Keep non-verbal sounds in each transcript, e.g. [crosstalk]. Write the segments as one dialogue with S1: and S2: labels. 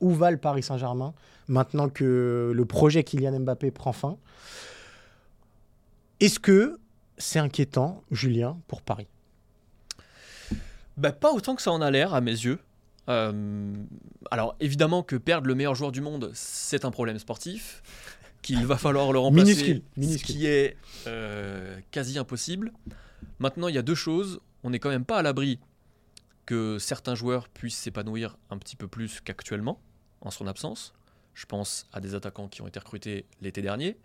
S1: Où va le Paris Saint-Germain maintenant que le projet Kylian Mbappé prend fin? Est-ce que c'est inquiétant, Julien, pour Paris?
S2: Bah, pas autant que ça en a l'air, à mes yeux. Euh, alors, évidemment que perdre le meilleur joueur du monde, c'est un problème sportif, [laughs] qu'il va falloir le remplacer,
S1: Minuscule,
S2: ce qui est euh, quasi impossible. Maintenant, il y a deux choses. On n'est quand même pas à l'abri que certains joueurs puissent s'épanouir un petit peu plus qu'actuellement, en son absence. Je pense à des attaquants qui ont été recrutés l'été dernier.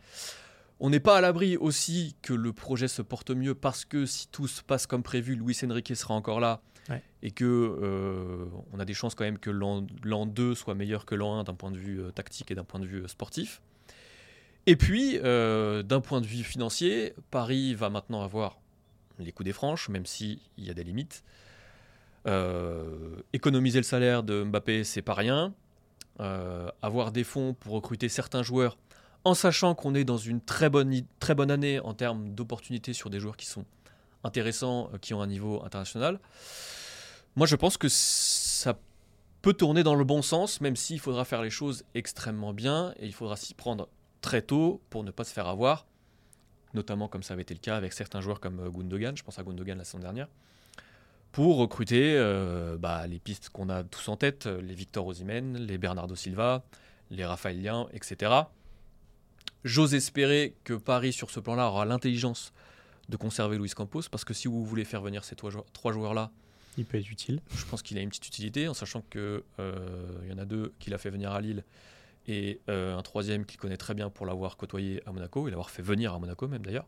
S2: On n'est pas à l'abri aussi que le projet se porte mieux parce que si tout se passe comme prévu, Luis Enrique sera encore là et que euh, on a des chances quand même que l'an l'an 2 soit meilleur que l'an 1 d'un point de vue euh, tactique et d'un point de vue euh, sportif. Et puis, euh, d'un point de vue financier, Paris va maintenant avoir les coups des franches, même s'il y a des limites. Euh, économiser le salaire de Mbappé, c'est pas rien. Euh, avoir des fonds pour recruter certains joueurs, en sachant qu'on est dans une très bonne, très bonne année en termes d'opportunités sur des joueurs qui sont intéressants, euh, qui ont un niveau international. Moi, je pense que ça peut tourner dans le bon sens, même s'il faudra faire les choses extrêmement bien et il faudra s'y prendre très tôt pour ne pas se faire avoir, notamment comme ça avait été le cas avec certains joueurs comme euh, Gundogan, je pense à Gundogan la saison dernière, pour recruter euh, bah, les pistes qu'on a tous en tête, euh, les Victor Osimhen, les Bernardo Silva, les Raphaël Lian, etc. J'ose espérer que Paris, sur ce plan-là, aura l'intelligence de conserver Luis Campos, parce que si vous voulez faire venir ces trois joueurs- trois joueurs-là,
S1: Il peut être utile.
S2: je pense qu'il a une petite utilité, en sachant que euh, y en a deux qu'il a fait venir à Lille et euh, un troisième qu'il connaît très bien pour l'avoir côtoyé à Monaco et l'avoir fait venir à Monaco même d'ailleurs.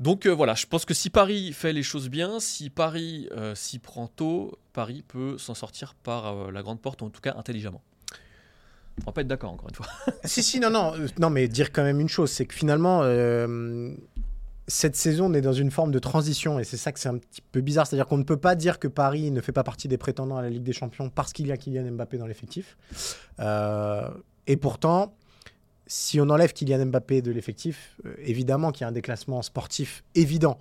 S2: Donc euh, voilà, je pense que si Paris fait les choses bien, si Paris euh, s'y prend tôt, Paris peut s'en sortir par euh, la grande porte, ou en tout cas intelligemment. On va pas être d'accord encore une fois. [laughs]
S1: si, si, non, non, non, mais dire quand même une chose, c'est que finalement, cette saison, on est dans une forme de transition et c'est ça que c'est un petit peu bizarre. C'est-à-dire qu'on ne peut pas dire que Paris ne fait pas partie des prétendants à la Ligue des Champions parce qu'il y a Kylian Mbappé dans l'effectif. Et pourtant, si on enlève Kylian Mbappé de l'effectif, euh, évidemment qu'il y a un déclassement sportif évident.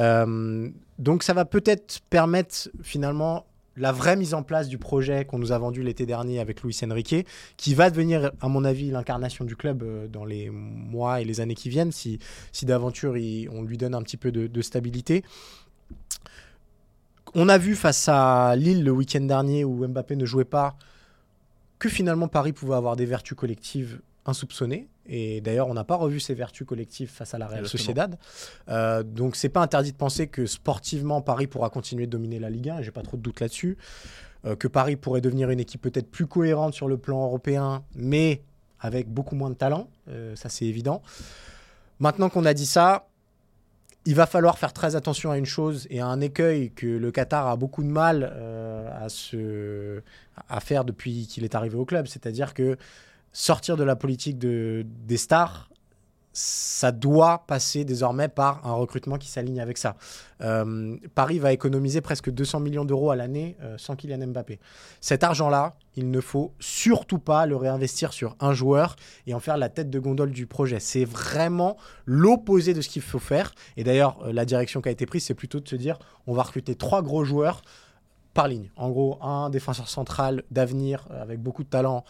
S1: Euh, donc ça va peut-être permettre finalement la vraie mise en place du projet qu'on nous a vendu l'été dernier avec Luis Enrique, qui va devenir, à mon avis, l'incarnation du club euh, dans les mois et les années qui viennent, si, si d'aventure on lui donne un petit peu de stabilité. On a vu face à Lille le week-end dernier où Mbappé ne jouait pas que finalement Paris pouvait avoir des vertus collectives insoupçonnées. Et d'ailleurs, on n'a pas revu ces vertus collectives face à la Real. Sociedad. Euh, donc, c'est pas interdit de penser que sportivement, Paris pourra continuer de dominer la Ligue 1. et J'ai pas trop de doute là-dessus. Euh, que Paris pourrait devenir une équipe peut-être plus cohérente sur le plan européen, mais avec beaucoup moins de talent. Euh, ça, c'est évident. Maintenant qu'on a dit ça, il va falloir faire très attention à une chose et à un écueil que le Qatar a beaucoup de mal euh, à, se, à faire depuis qu'il est arrivé au club. C'est-à-dire que sortir de la politique de, des stars, ça doit passer désormais par un recrutement qui s'aligne avec ça. Euh, Paris va économiser presque 200 millions d'euros à l'année euh, sans Kylian Mbappé. Cet argent-là, il ne faut surtout pas le réinvestir sur un joueur et en faire la tête de gondole du projet. C'est vraiment l'opposé de ce qu'il faut faire. Et d'ailleurs, euh, la direction qui a été prise, c'est plutôt de se dire on va recruter trois gros joueurs par ligne. En gros, un défenseur central d'avenir euh, avec beaucoup de talent.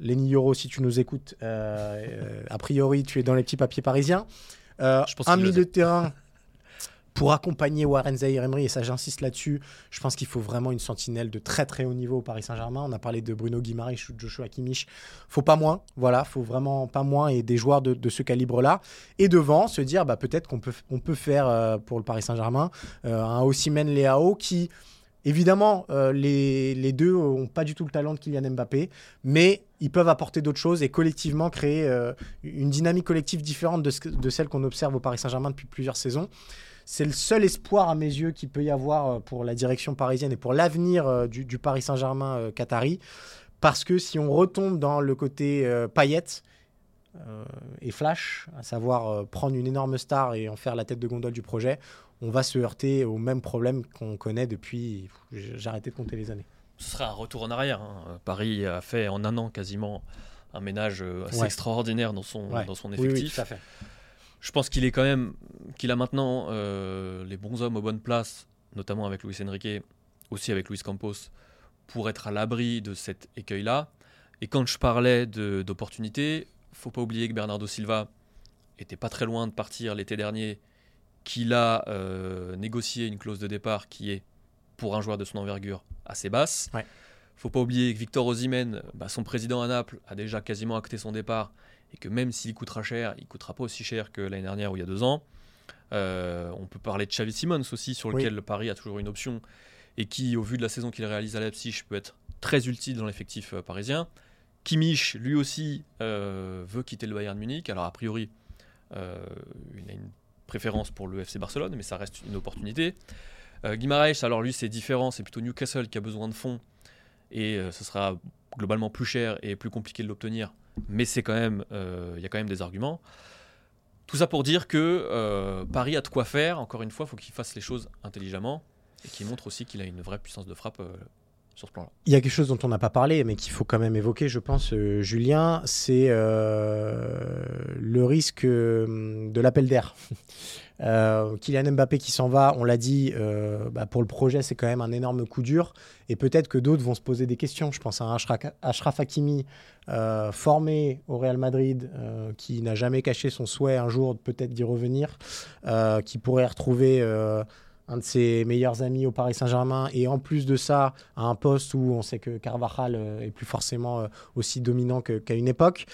S1: Lenny Yoro, si tu nous écoutes, euh, euh, a priori, tu es dans les petits papiers parisiens. Euh,
S2: Je pense
S1: un milieu de terrain [laughs] pour accompagner Warren Zahir Emery, et ça j'insiste là-dessus, je pense qu'il faut vraiment une sentinelle de très très haut niveau au Paris Saint-Germain. On a parlé de Bruno Guimaraes ou de Joshua Kimmich. Faut pas moins, voilà, faut vraiment pas moins et des joueurs de, de ce calibre-là. Et devant, se dire bah, peut-être qu'on peut, on peut faire euh, pour le Paris Saint-Germain euh, un Osimhen Leao qui, évidemment, euh, les, deux ont pas du tout le talent de Kylian Mbappé, mais ils peuvent apporter d'autres choses et collectivement créer euh, une dynamique collective différente de, celle qu'on observe au Paris Saint-Germain depuis plusieurs saisons. c'est le seul espoir à mes yeux qu'il peut y avoir pour la direction parisienne et pour l'avenir du, du, Paris Saint-Germain Qatari. Parce que si on retombe dans le côté paillette, euh, et Flash, à savoir euh, prendre une énorme star et en faire la tête de gondole du projet, on va se heurter au même problème qu'on connaît depuis. J'ai arrêté de compter les années.
S2: Ce sera un retour en arrière. Hein. Paris a fait en un an quasiment un ménage euh, assez extraordinaire dans son, dans son effectif.
S1: fait.
S2: Je pense qu'il est quand même qu'il a maintenant les bons hommes aux bonnes places, notamment avec Luis Enrique, aussi avec Luis Campos, pour être à l'abri de cet écueil-là. Et quand je parlais d'opportunités, faut pas oublier que Bernardo Silva était pas très loin de partir l'été dernier, qu'il a euh, négocié une clause de départ qui est, pour un joueur de son envergure, assez basse.
S1: Ouais.
S2: faut pas oublier que Victor Osimhen, bah, son président à Naples, a déjà quasiment acté son départ et que même s'il coûtera cher, il coûtera pas aussi cher que l'année dernière ou il y a deux ans. Euh, on peut parler de Xavi Simons aussi, sur lequel le Paris a toujours une option et qui, au vu de la saison qu'il réalise à Leipzig, peut être très utile dans l'effectif euh, parisien. Kimmich, lui aussi, euh, veut quitter le Bayern Munich. Alors, a priori, il a une préférence pour le FC Barcelone, mais ça reste une opportunité. Euh, alors lui, c'est différent. C'est plutôt Newcastle qui a besoin de fonds. Et euh, ce sera globalement plus cher et plus compliqué de l'obtenir. Mais même, il y a quand même des arguments. Tout ça pour dire que Paris a de quoi faire. Encore une fois, il faut qu'il fasse les choses intelligemment et qu'il montre aussi qu'il a une vraie puissance de frappe
S1: il y a quelque chose dont on n'a pas parlé, mais qu'il faut quand même évoquer, je pense, euh, Julien, c'est euh, le risque euh, de l'appel d'air. [laughs] Kylian Mbappé qui s'en va, on l'a dit, bah, pour le projet, c'est quand même un énorme coup dur. Et peut-être que d'autres vont se poser des questions. Je pense à Ashraf Hakimi, formé au Real Madrid, qui n'a jamais caché son souhait un jour peut-être d'y revenir, qui pourrait retrouver un de ses meilleurs amis au Paris Saint-Germain, et en plus de ça, à un poste où on sait que Carvajal euh, est plus forcément euh, aussi dominant qu'à une époque.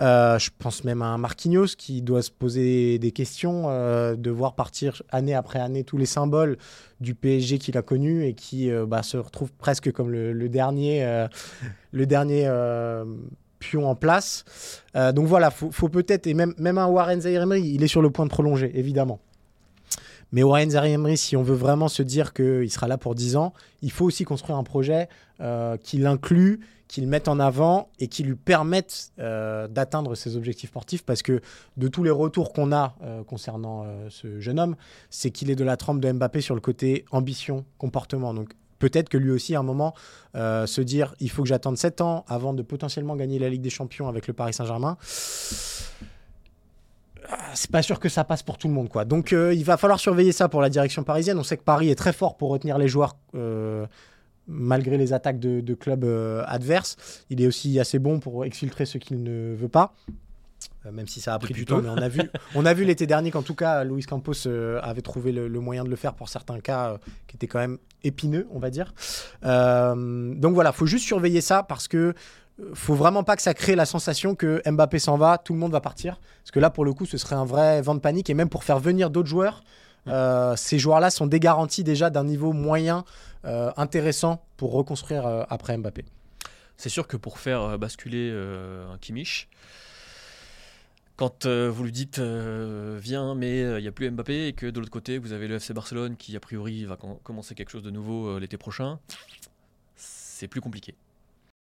S1: Euh, je pense même à un Marquinhos qui doit se poser des questions, de voir partir année après année tous les symboles du PSG qu'il a connu et qui bah, se retrouve presque comme le, dernier, le dernier pion en place. donc voilà, faut, faut peut-être, et même, même un Warren Zaire il est sur le point de prolonger, évidemment. Mais Warren Zaire si on veut vraiment se dire qu'il sera là pour 10 ans, il faut aussi construire un projet euh, qui l'inclut, qui le mette en avant et qui lui permette euh, d'atteindre ses objectifs sportifs. Parce que de tous les retours qu'on a euh, concernant ce jeune homme, c'est qu'il est de la trempe de Mbappé sur le côté ambition, comportement. Donc peut-être que lui aussi, à un moment, se dire il faut que j'attende 7 ans avant de potentiellement gagner la Ligue des Champions avec le Paris Saint-Germain c'est pas sûr que ça passe pour tout le monde. Quoi. Donc euh, il va falloir surveiller ça pour la direction parisienne. On sait que Paris est très fort pour retenir les joueurs euh, malgré les attaques de, clubs euh, adverses. Il est aussi assez bon pour exfiltrer ce qu'il ne veut pas. même si ça a pris du temps, mais on a vu, on a vu l'été dernier qu'en tout cas, Luis Campos avait trouvé le, moyen de le faire pour certains cas qui étaient quand même épineux, on va dire. donc voilà, faut juste surveiller ça parce que faut vraiment pas que ça crée la sensation que Mbappé s'en va, tout le monde va partir. Parce que là, pour le coup, ce serait un vrai vent de panique. Et même pour faire venir d'autres joueurs, euh, ces joueurs-là sont dégarantis déjà d'un niveau moyen euh, intéressant pour reconstruire euh, après Mbappé.
S2: C'est sûr que pour faire basculer un Kimmich, quand vous lui dites viens mais il n'y a plus Mbappé et que de l'autre côté vous avez le FC Barcelone qui a priori va commencer quelque chose de nouveau l'été prochain, c'est plus compliqué.